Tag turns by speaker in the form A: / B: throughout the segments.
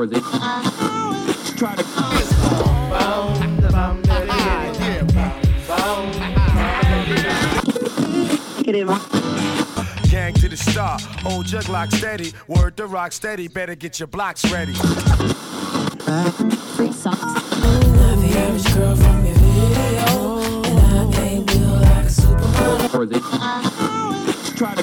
A: Try to
B: Gang to the star, old your Glock steady. Word to rock steady, better get your blocks ready.
C: Free socks.
D: Not the average girl from your video, and I ain't built like a supermodel.
A: try to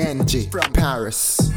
E: Energy from Paris.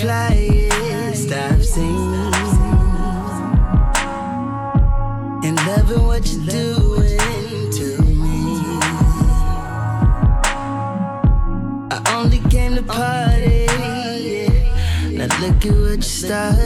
F: flyest I've seen. And loving what you're doing to me. I only came to party. Now look at what you started.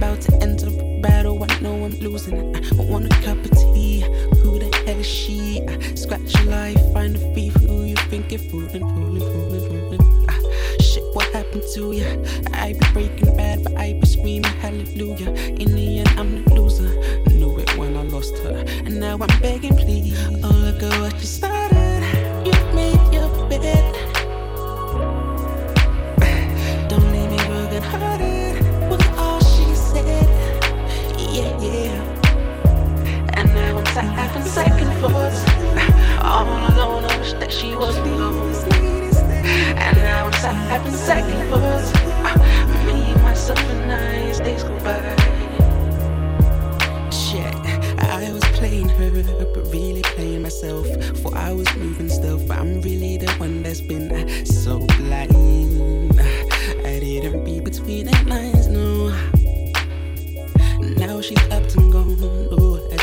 F: I know I'm
A: losing. I want a cup of tea. Who the hell is she? I scratch your life, find a thief. Who you think you're fooling, fooling, fooling, fooling? Ah, shit, what happened to ya? I be breaking bad, but I be screaming hallelujah. In the end, I'm the loser. Knew it when I lost her, and now I'm begging, please. Oh, look at what you started. You've made your bed. Thoughts. All alone, I wish that she was the only. And now I'm having second thoughts. Me, myself, and I, as days go by. Shit, I was playing her, but really playing myself. For I was moving stealth, but I'm really the one that's been so blind. I didn't read between the lines, no. Now she's up and gone.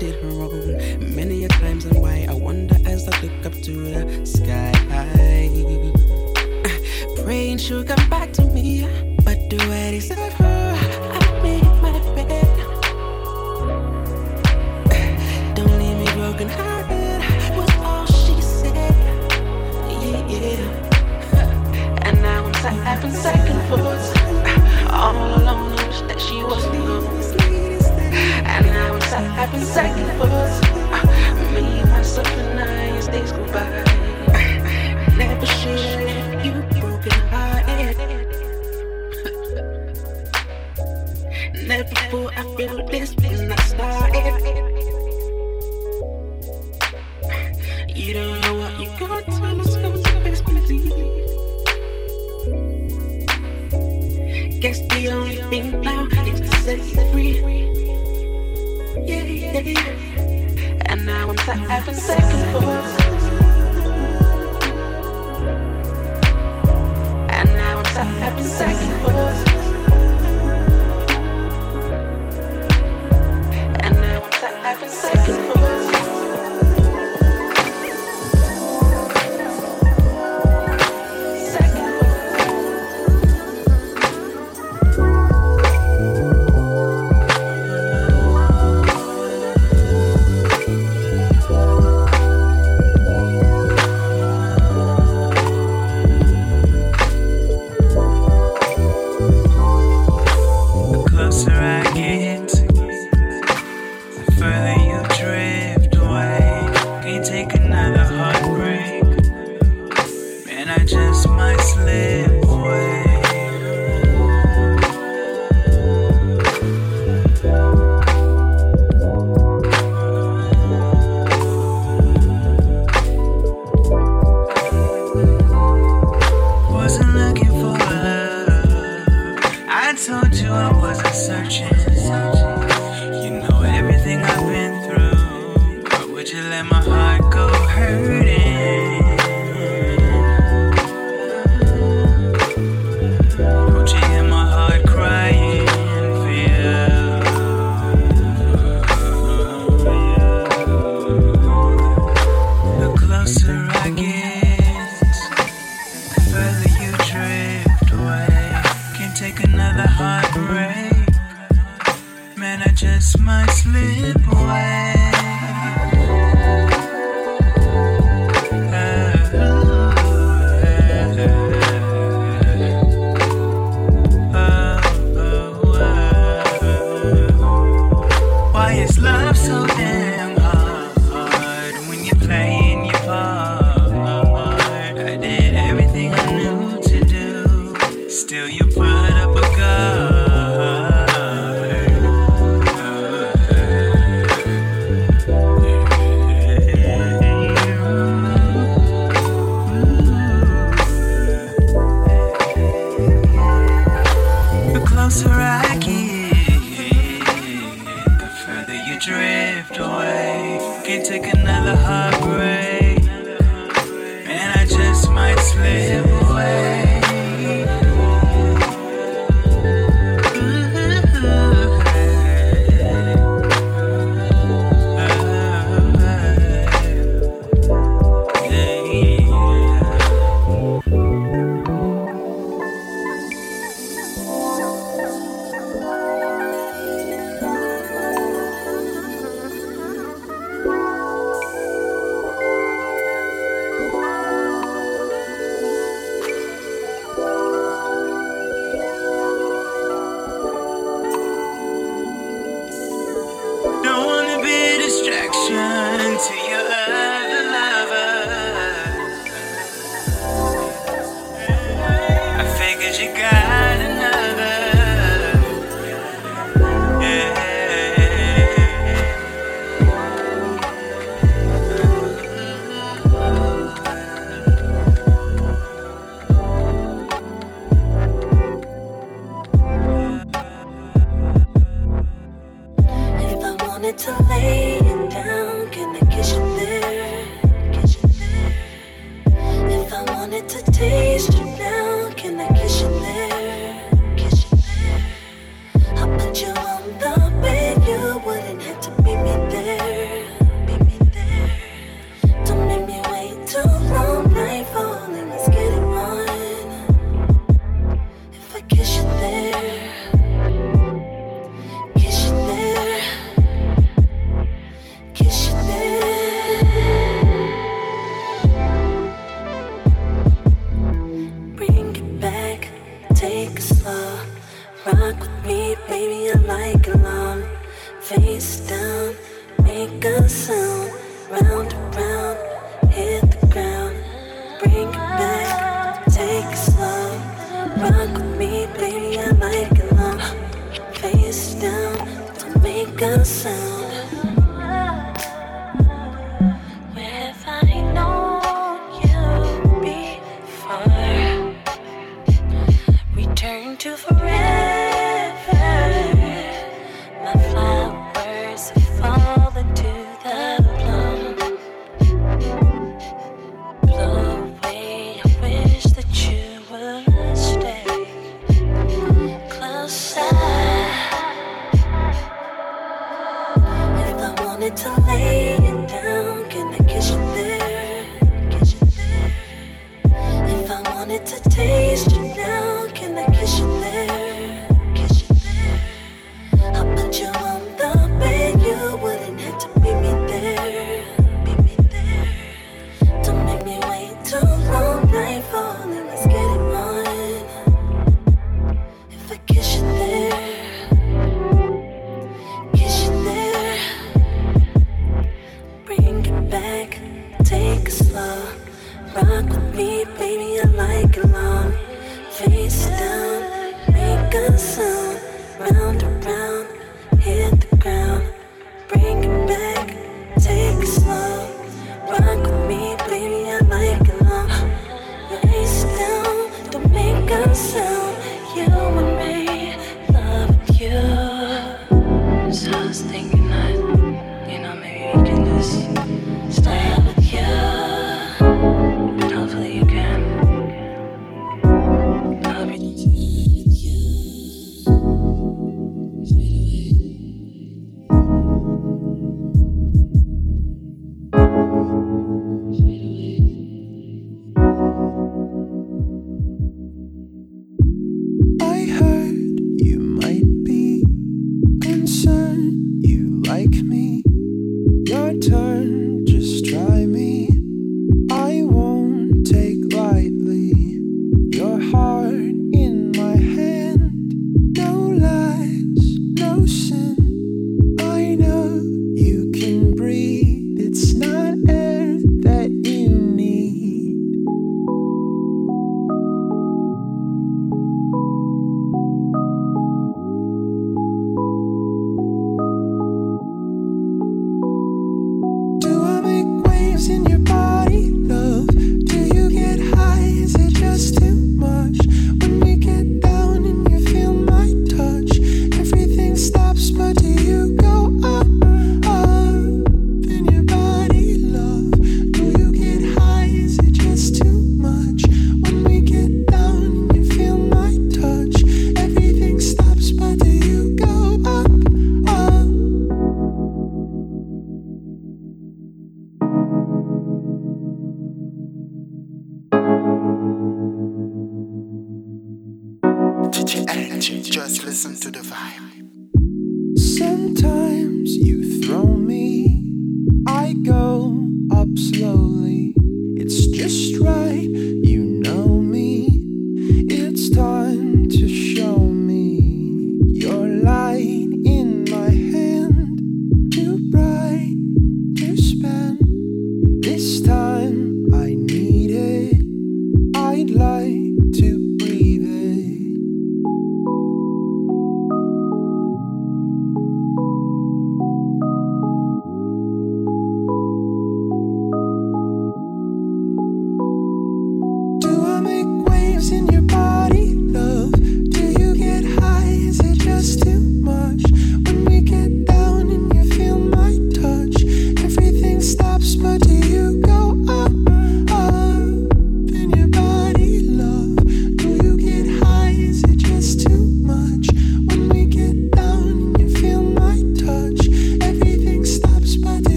A: Did her wrong. Many a times and why I wonder as I look up to the sky. Praying she'll come back to me, but do I deserve her? I made my bed. Don't leave me broken hearted. Was all she said. Yeah, yeah. And now I'm second thoughts. Sat having second thoughts. Me, myself, and I, days go by. Never should have you broken hearted. Never thought I feel this And now I'm having second thoughts. And now I'm having second thoughts.
G: Might slip away.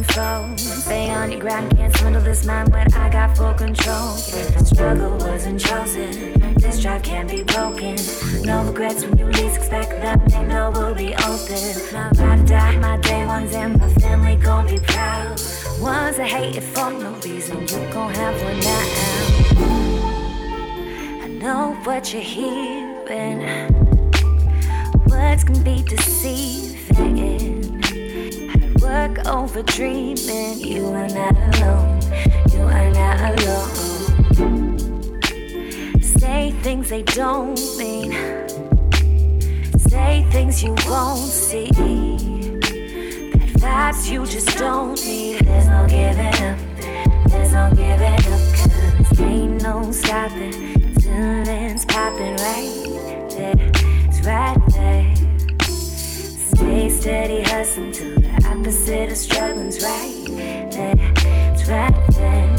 H: Unfold. Stay on your grind, can't swindle this mind when I got full control. The struggle wasn't chosen. This drive can't be broken. No regrets when you least expect them. They know we'll be open. My ride or die, my day ones, and my family gon' be proud. Ones that hate it for no reason, you gon' have one now. I know what you're hearing. Words can be deceiving. Work over dreaming. You are not alone. You are not alone. Say things they don't mean. Say things you won't see. That vibes you just don't need. There's no giving up. There's no giving up. Cause ain't no stopping. Ceilings popping right there. It's right there. Steady, hustling till the opposite of struggling's right there. It's right there.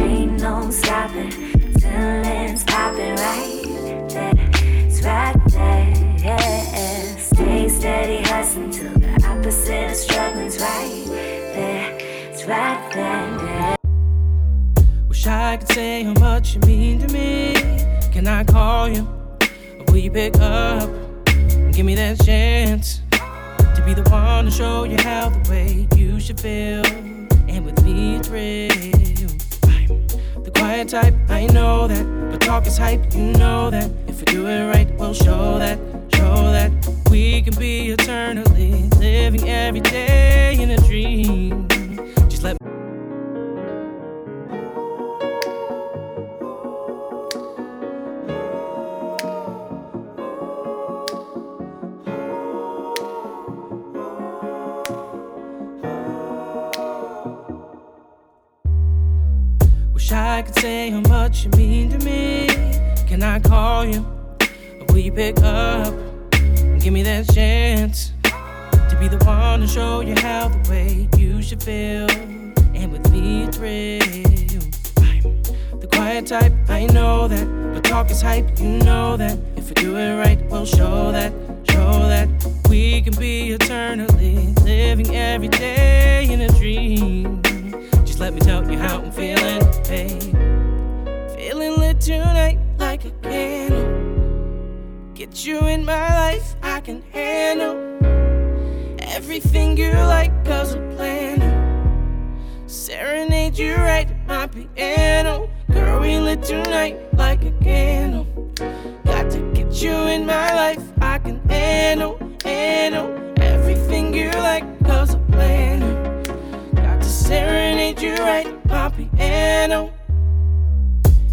H: Ain't no stopping. Ceilings popping right there. It's right there. Stay steady, hustling till the opposite of struggling's right there. It's right there.
I: Wish I could say how much you mean to me. Can I call you? Will you pick up? Give me that chance to be the one to show you how the way you should feel. And with me, it's real. I'm the quiet type, I know that. But talk is hype, you know that. If we do it right, we'll show that. Show that we can be eternally living every day in a dream. Just let I could say how much you mean to me. Can I call you? Will you pick up? Give me that chance to be the one to show you how the way you should feel. And with me, it's. I'm the quiet type, I know that. But talk is hype, you know that. If we do it right, we'll show that. Show that we can be eternally living every day in a dream. Just let me tell you how I'm feeling, babe. Feeling lit tonight like a candle. Get you in my life, I can handle everything you like, cause I plan to serenade you right at my piano. Girl, we lit tonight like a candle. Got to get you in my life, I can handle, handle everything you like, cause I plan to serenade you right my piano.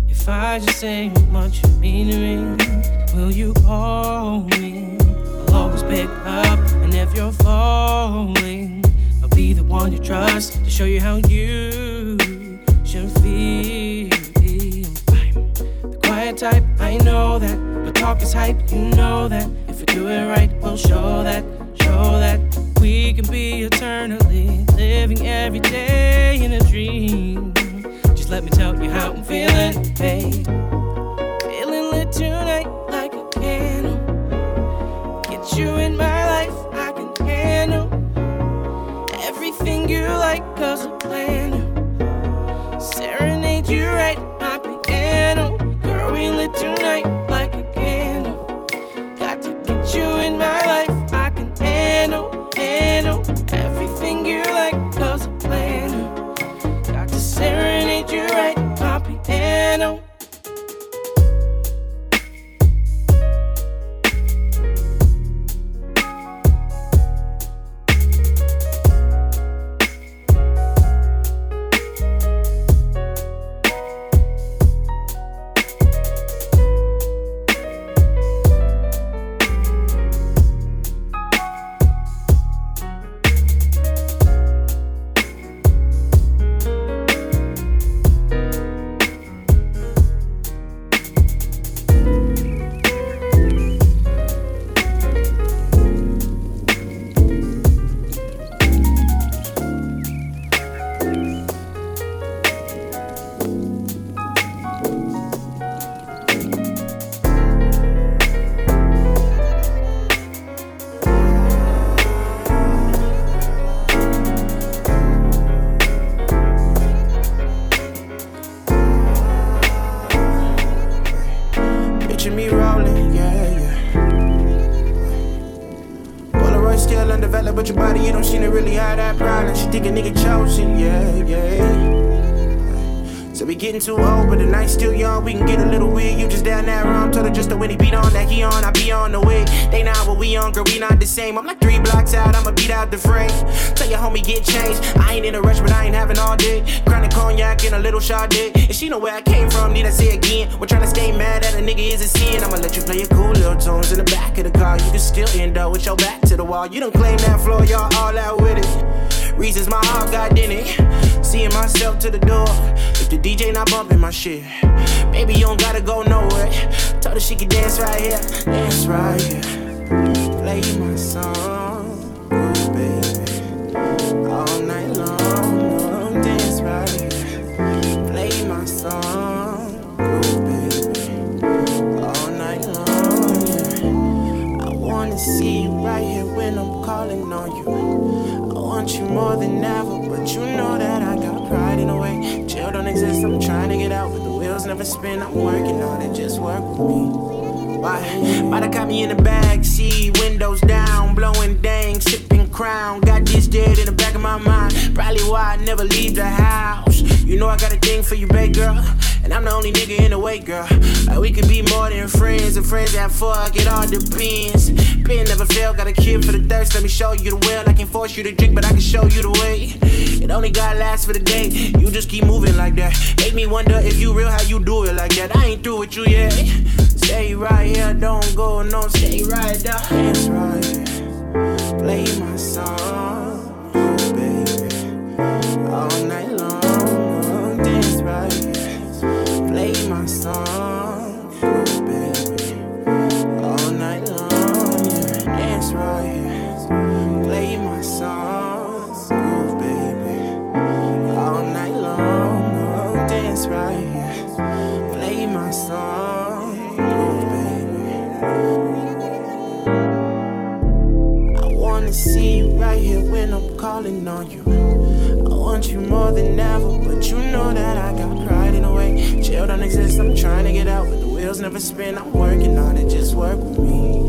I: If I just say how much you mean to me, will you call me? I'll always pick up, and if you're falling, I'll be the one you trust to show you how you should feel. The quiet type, I know that, but talk is hype, you know that. If we do it right, we'll show that, show that we can be eternally every day in a dream. Just let me tell you how I'm feeling, babe. Feeling lit tonight like a candle. Get you in my life, I can handle everything you
J: getting too old, but the night's still young. We can get a little weird. You just down that wrong. Told her just the when he beat on that he on, I be on the way. They not what we on, girl. We not the same. I'm like three blocks out. I'ma beat out the frame. Tell your homie get changed. I ain't in a rush, but I ain't having all day. Chronic cognac and a little Sade. And she know where I came from. Need I say again? We're trying to stay mad at a nigga is a sin. I'ma let you play your cool little tunes in the back of the car. You can still end up with your back to the wall. You don't claim that floor, y'all all out with it. Reasons my heart got in it. Seeing myself to the door. If the DJ not bumping my shit, baby, you don't gotta go nowhere. Told her she could dance right here, dance right here. Play my song, spin. I'm working on it, just work with me. Why? Caught me in the back seat, windows down, blowing dang, sipping crown. Got this dead in the back of my mind. Probably why I never leave the house. You know I got a thing for you, babe girl. And I'm the only nigga in the way, girl. Like we could be more than friends, and friends that fuck, it all depends. Pen never fail, got a kid for the thirst. Let me show you the well. I can force you to drink, but I can show you the way. It only got last for the day. You just keep moving like that. Make me wonder if you real, how you do it like that. I ain't through with you yet. Stay right here, don't go, no, stay right there. Dance right. Play my song, See you right here when I'm calling on you. I want you more than ever, but you know that I got pride in a way. Jail don't exist, I'm trying to get out, but the wheels never spin. I'm working on it, just work with me,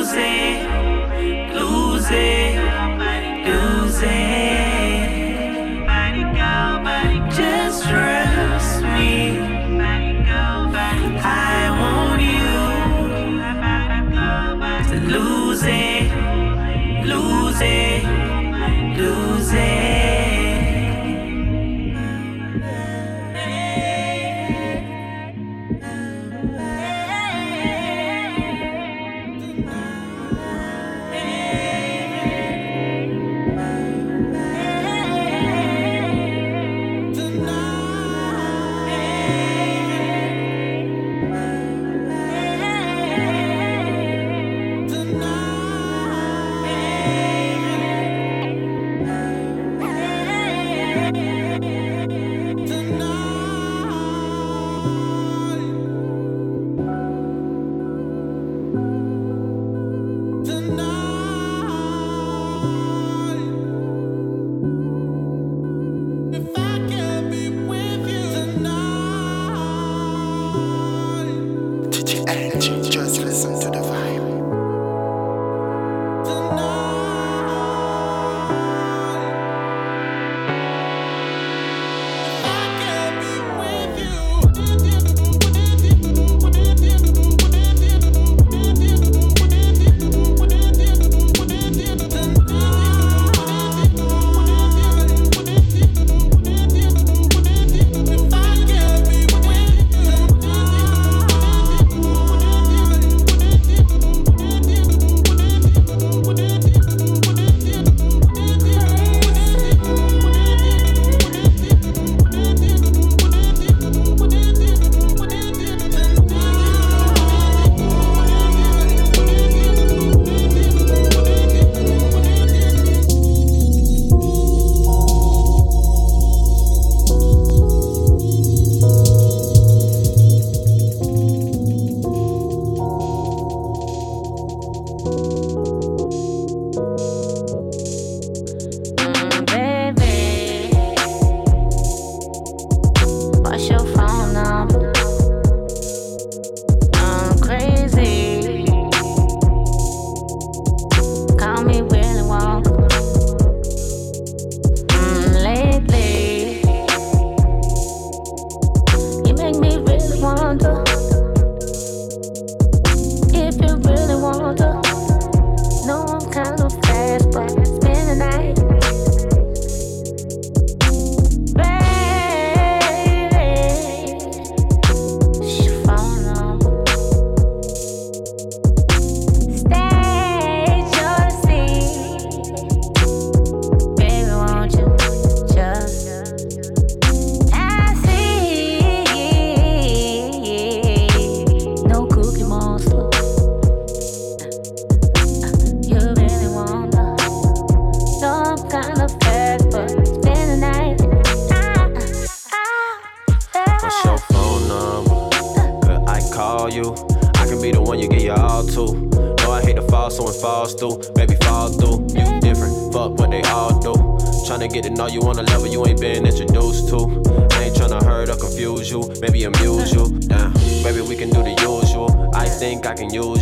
F: Lose it, lose it,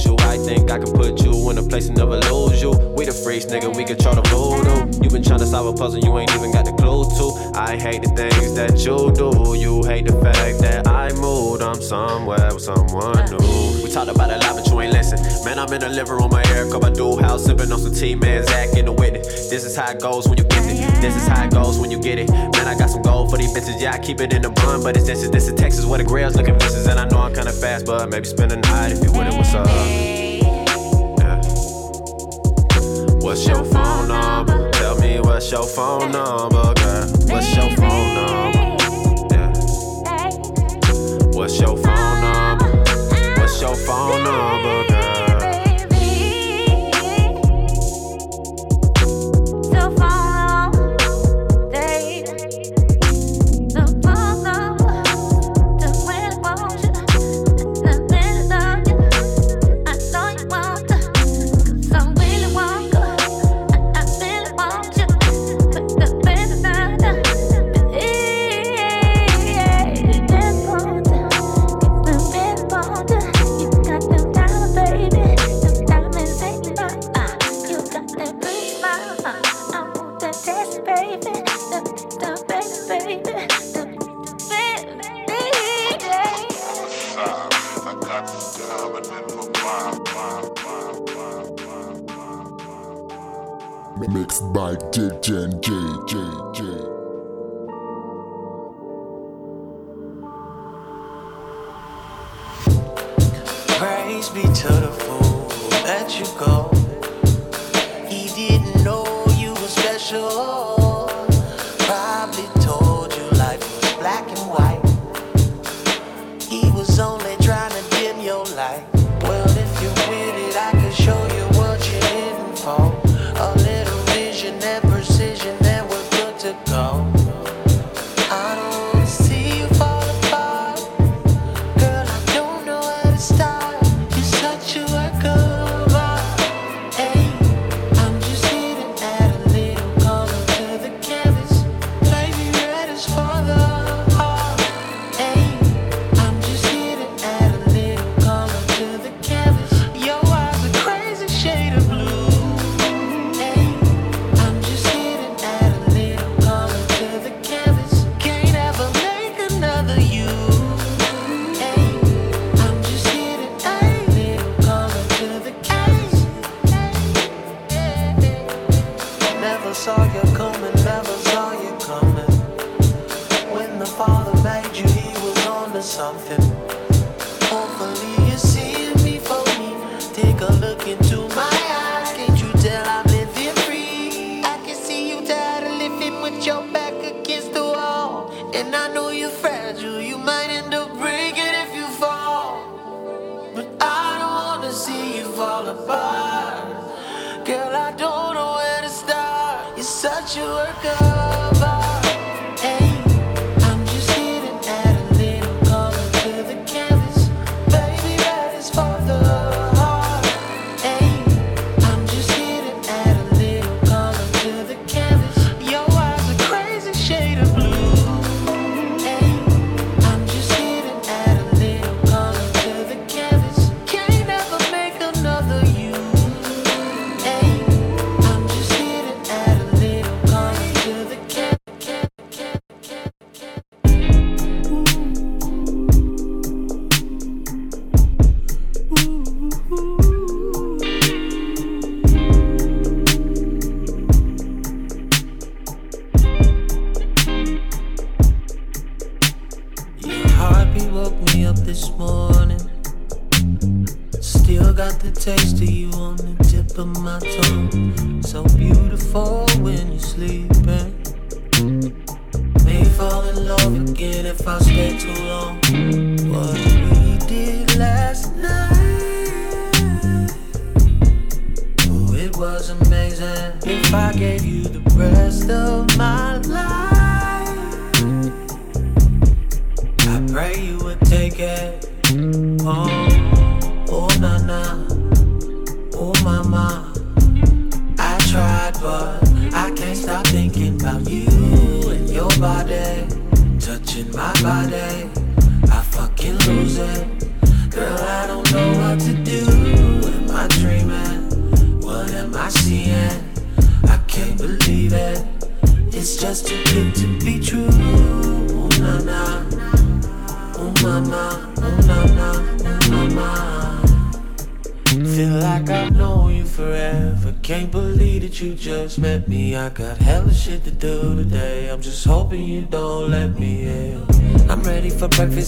K: you. I think I can put you in a place and never lose you. We the freaks, nigga, we control the voodoo. You been tryna solve a puzzle you ain't even got the clue to. I hate the things that you do. You hate the fact that I moved. I'm somewhere with someone new. We talked about a lot, but you ain't listen. Man, I'm in the living room, my air cup, I do house, sipping on some tea, man, Zach in the witness. This is how it goes when you get it. This is how it goes when you get it. Man, I got some gold for these bitches, yeah, I keep it in the bun, but it's this is this is Texas where the grails looking vicious, and I know I'm kinda fast, but maybe spend the night if you with it. What's up? What's your phone number? Tell me what's your phone number, girl. What's your phone number? Yeah. What's your phone number? What's your phone number,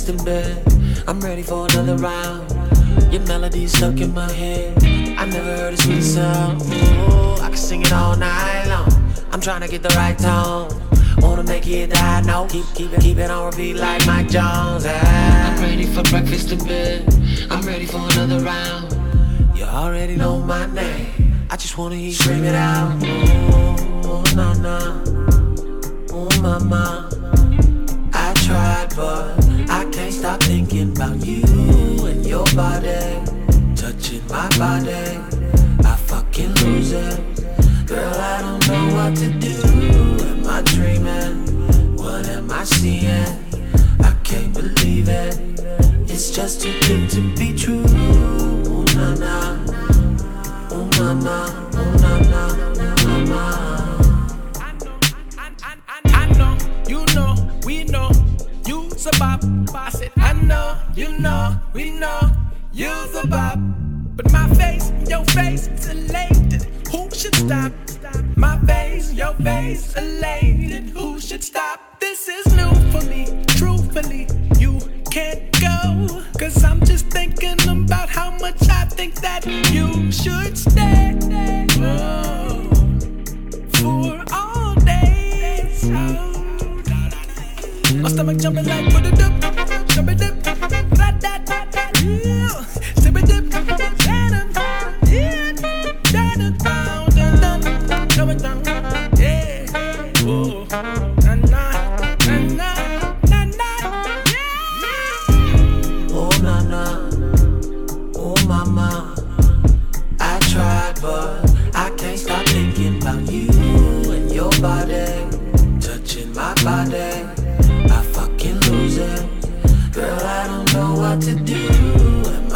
L: in bed I'm ready for another round. Your melody's stuck in my head. I never heard a sweet sound. Ooh, I can sing it all night long. I'm trying to get the right tone. Wanna make it that no keep keep it, keep it on repeat like Mike Jones. Ah. I'm ready for breakfast in bed. I'm ready for another round. You already know my name. I just wanna hear scream it out. Ooh, oh, nah, nah. Ooh, mama.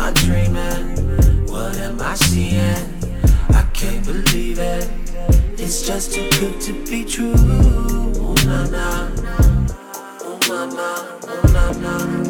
L: I dreaming? What am I seeing? I can't believe it. It's just too good to be true. Oh na na, oh
F: mama, oh na na.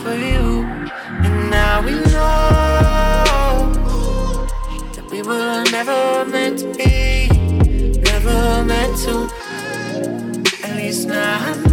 M: for you. And now we know that we were never meant to be, never meant to. At least now I know.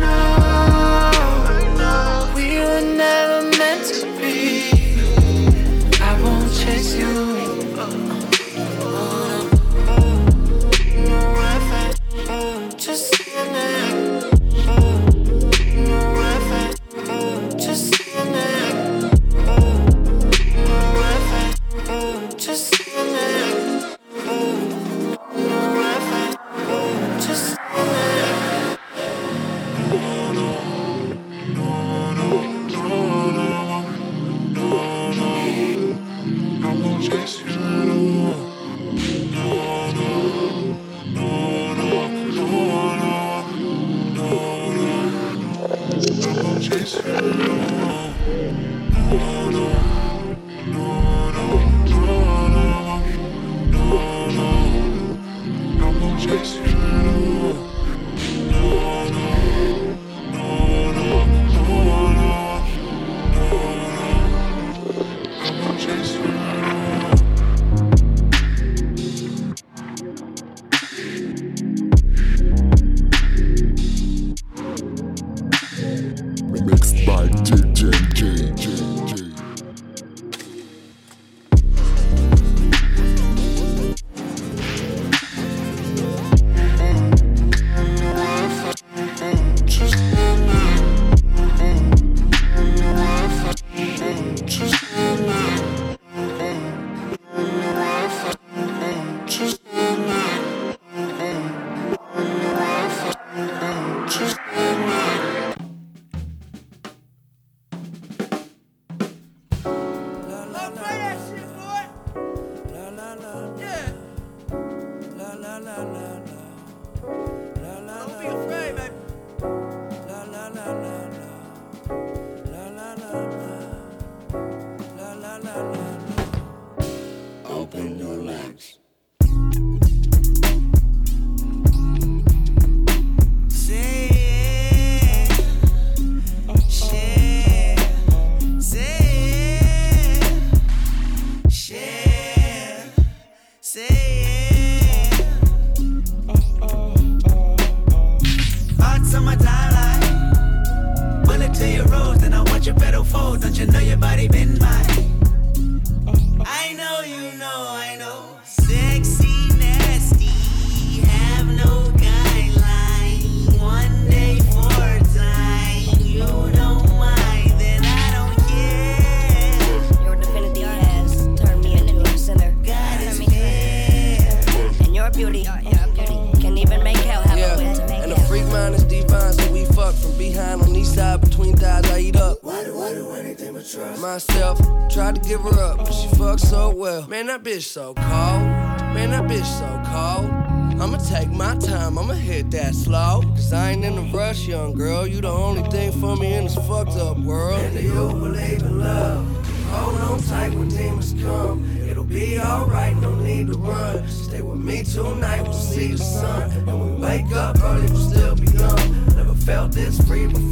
N: fish so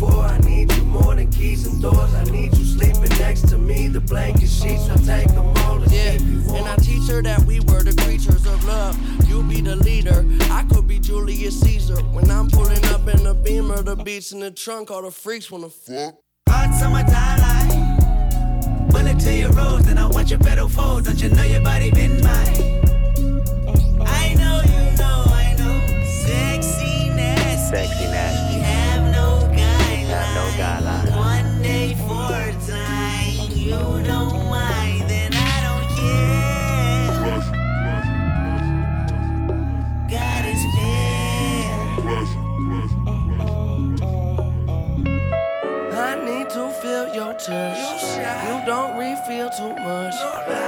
N: for.
O: I need you more than keys and doors. I need you sleeping next to me. The blanket sheets, I'll take them all and
N: yeah.
O: keep you.
N: And I teach her that we were the creatures of love. You be the leader. I could be Julius Caesar. When I'm pulling up in the beamer, the beats in the trunk, all the freaks wanna fuck.
O: Hot summertime light. Bullet to your rose, then I want your pedal fold. Don't you know your body been mine?
N: touch. You don't refill too much.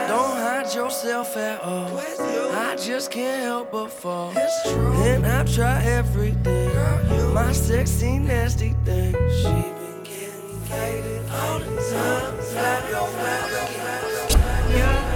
N: Don't hide yourself at all. I just can't help but fall. And I try everything. My sexy, nasty thing. She been getting faded all the time. Slap your
P: flowers.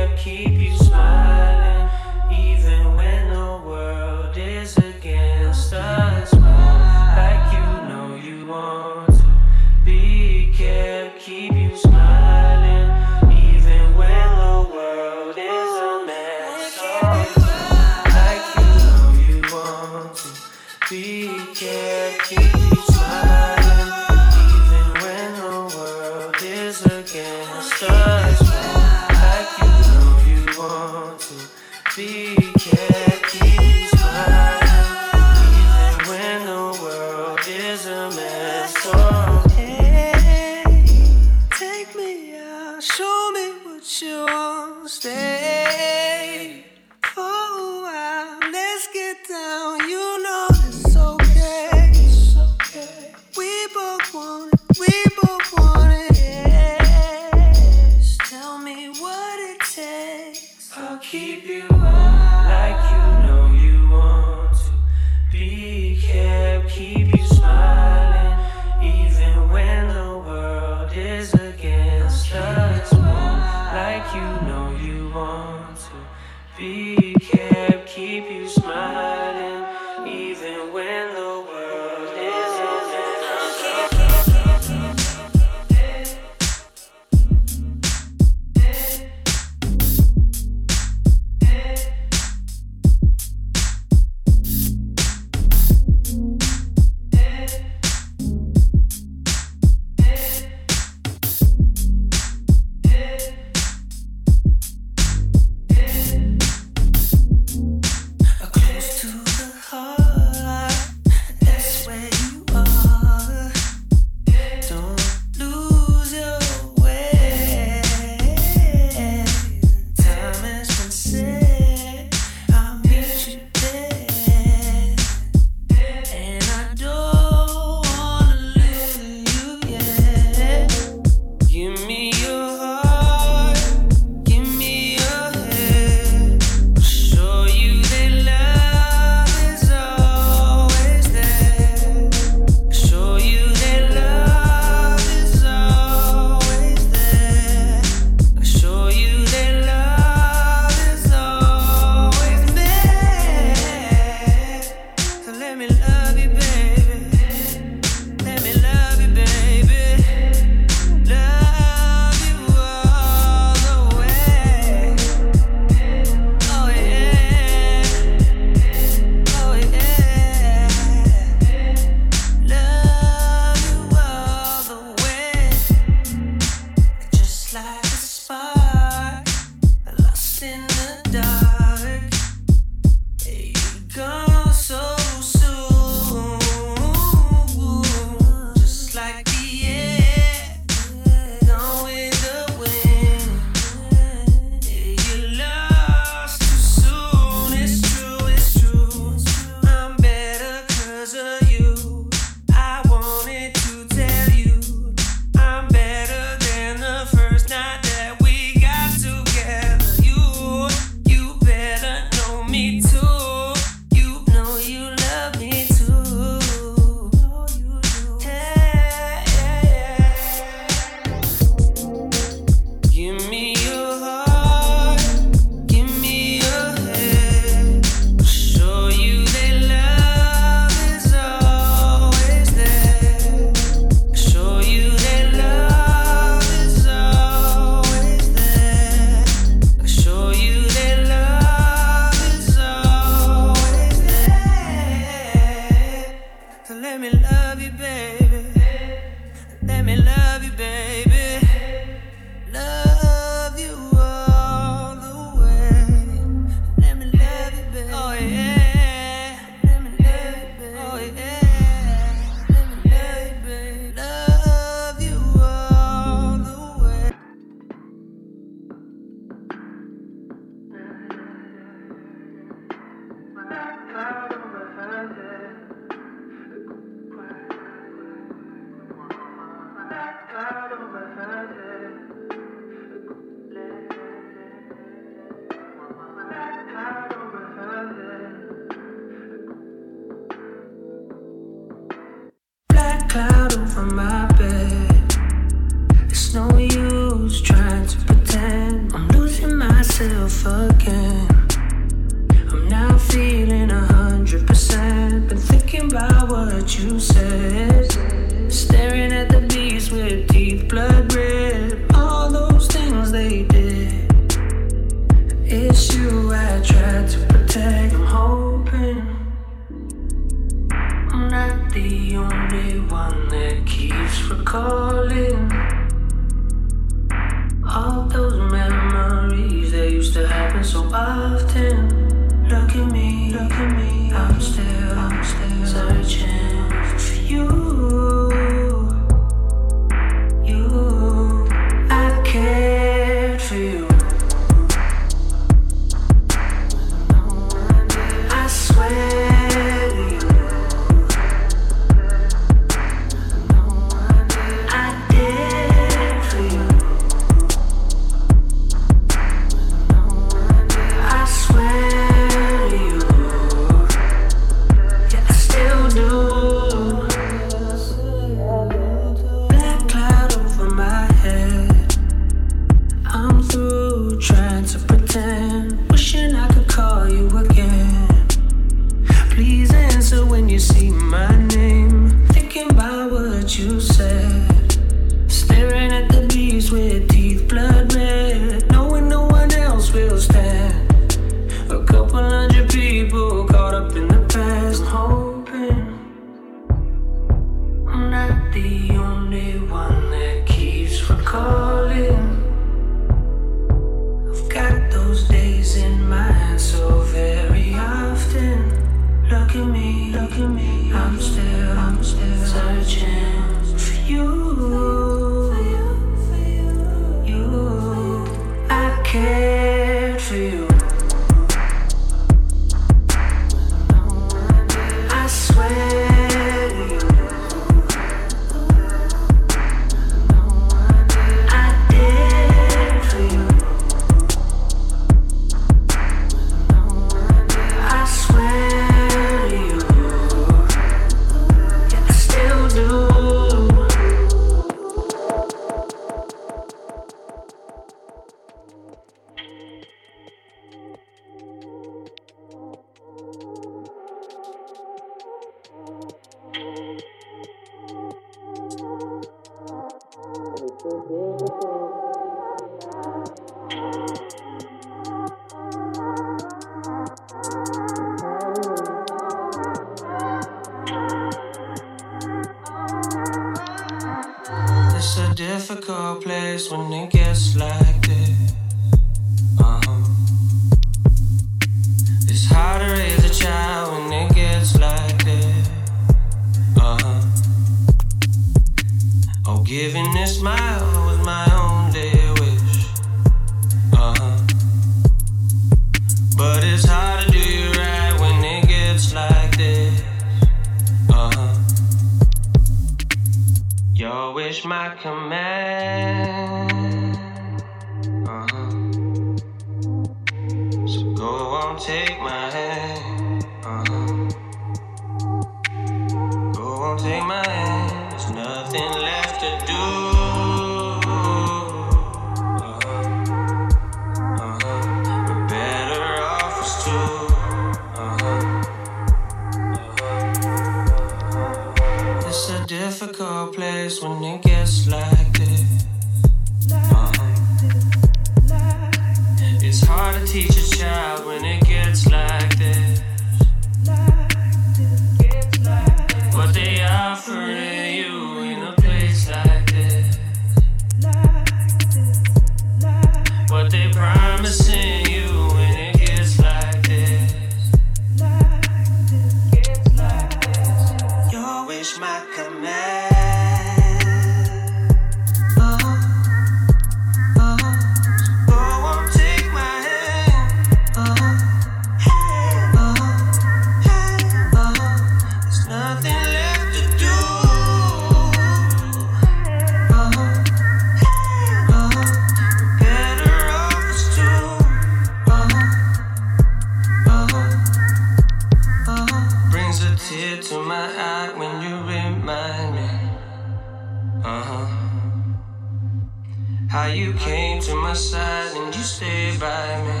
P: my
Q: side and you stay by me.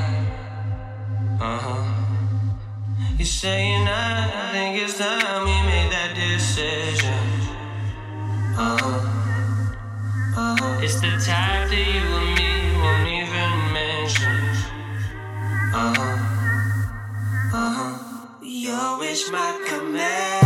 Q: Uh huh. You're saying I think it's time we made that decision. Uh huh. Uh huh. It's the type that you and me won't even mention. Uh huh. Uh huh. Your wish my command.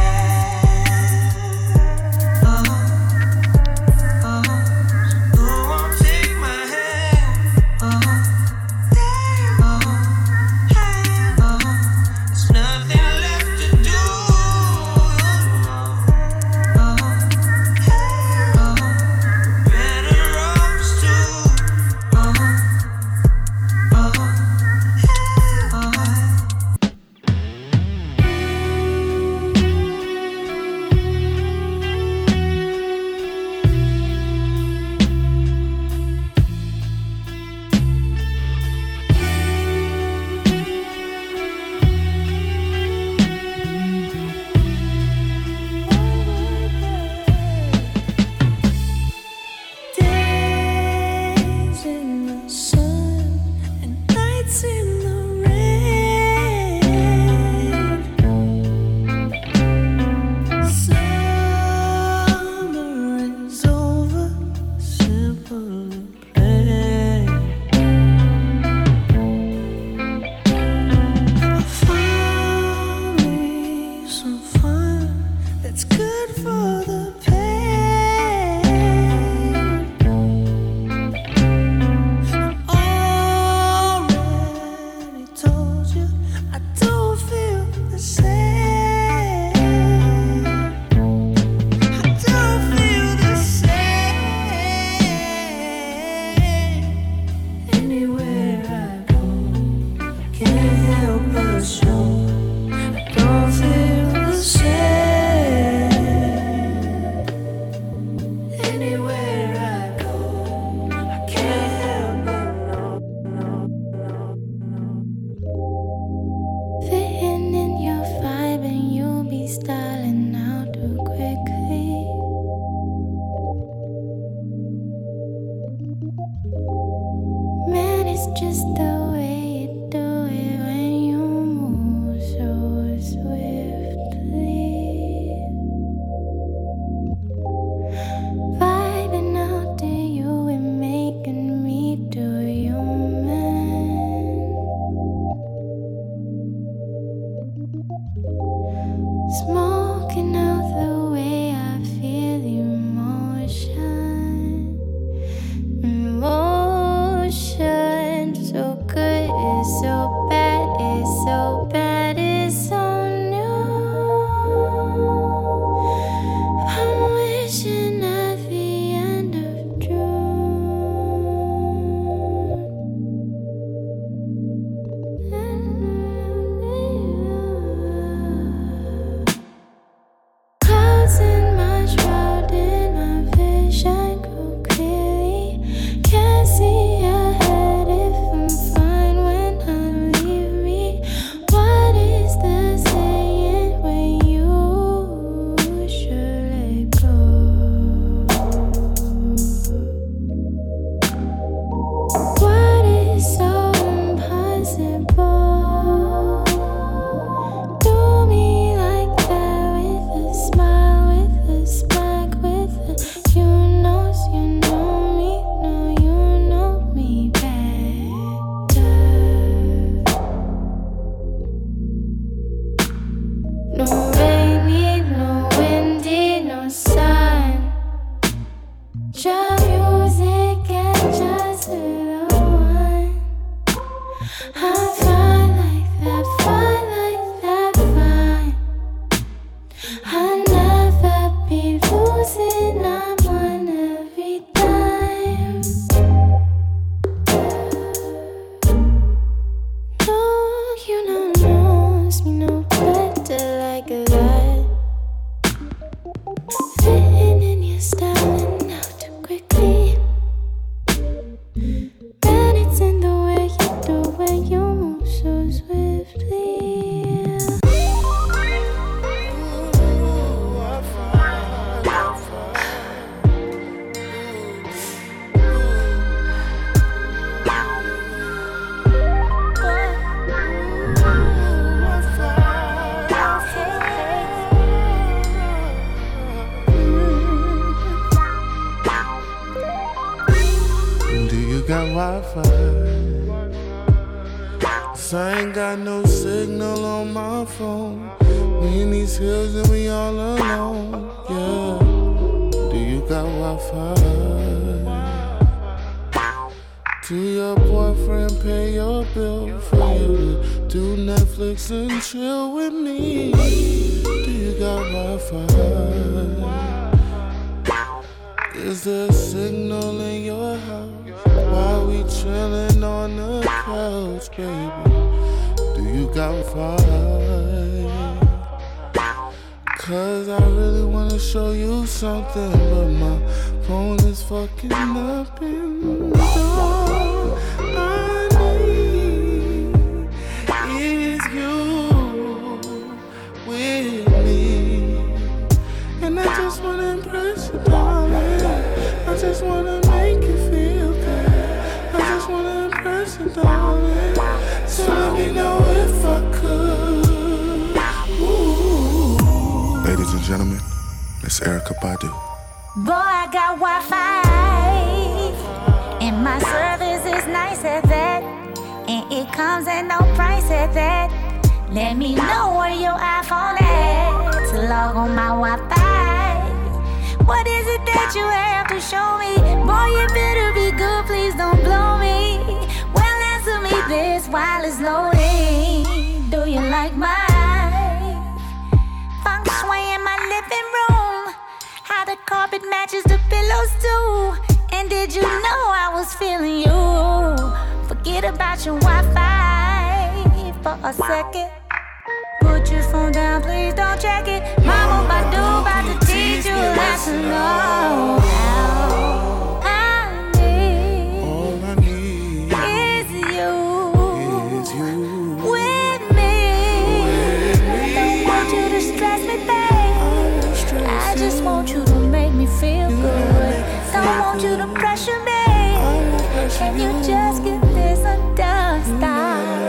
R: me.
H: Can you just get this undone? Stop.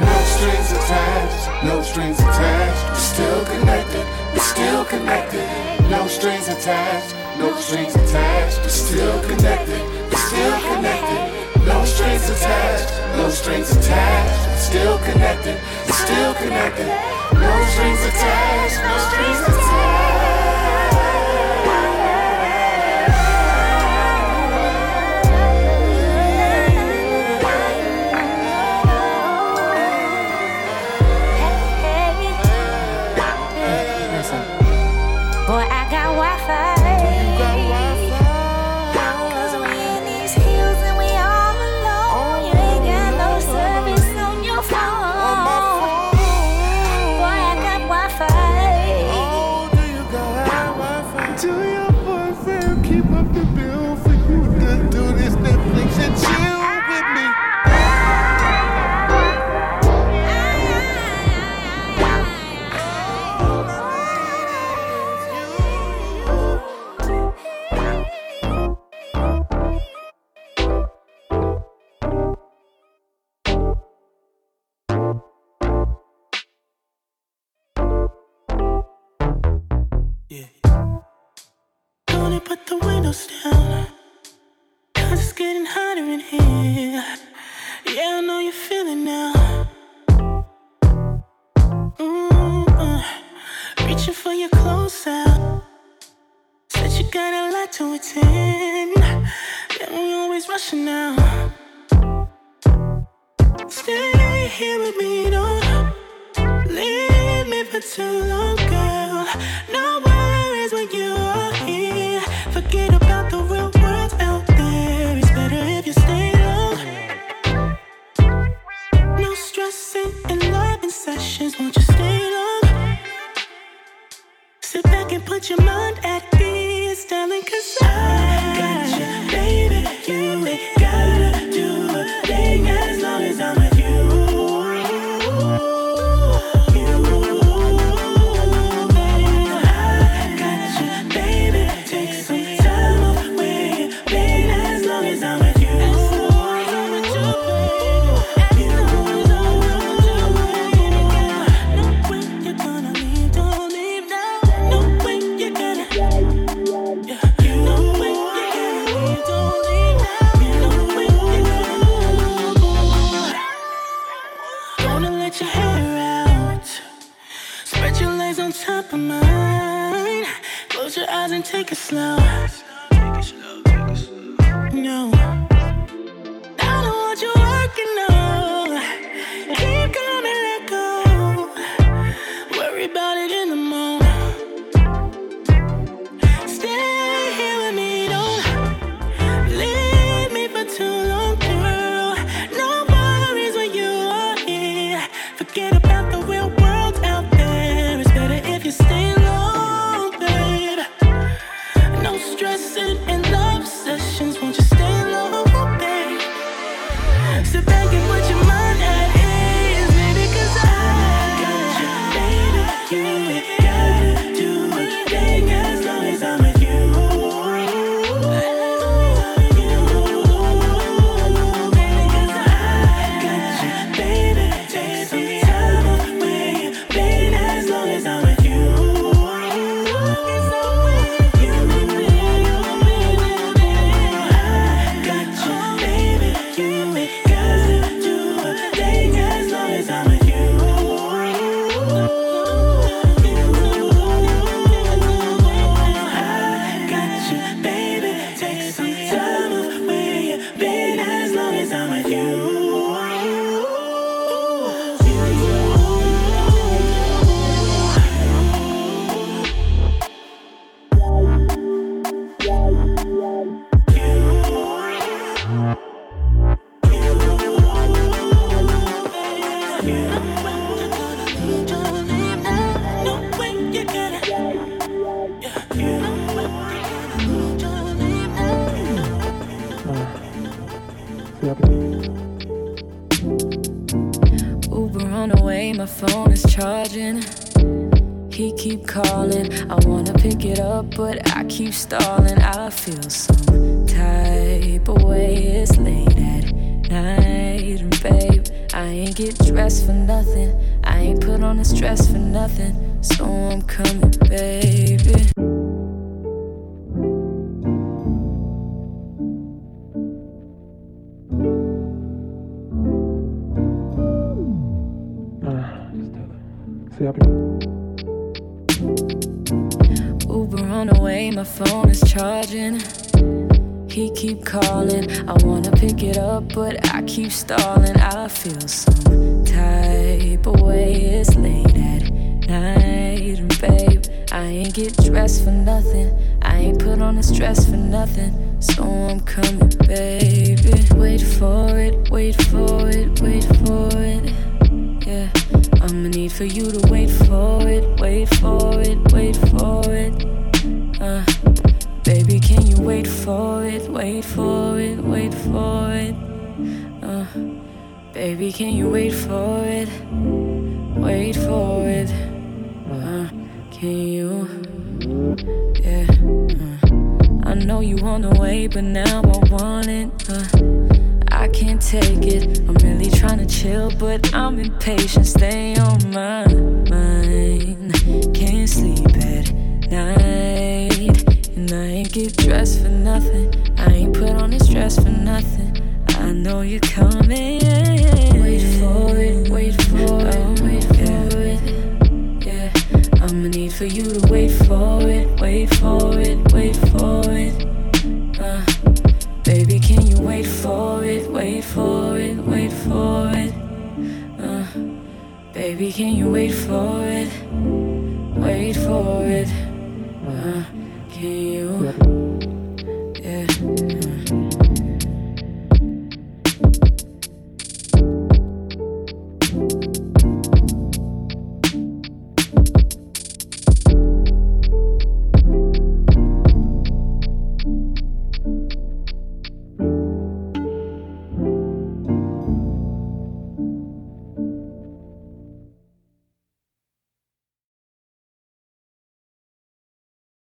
S: No strings attached, no strings attached. We're still connected, we're still connected. No strings attached, no strings attached. We're still connected, we're still connected. No strings attached, no strings attached. We're Still connected, We're still connected. No strings attached, no strings
R: attached.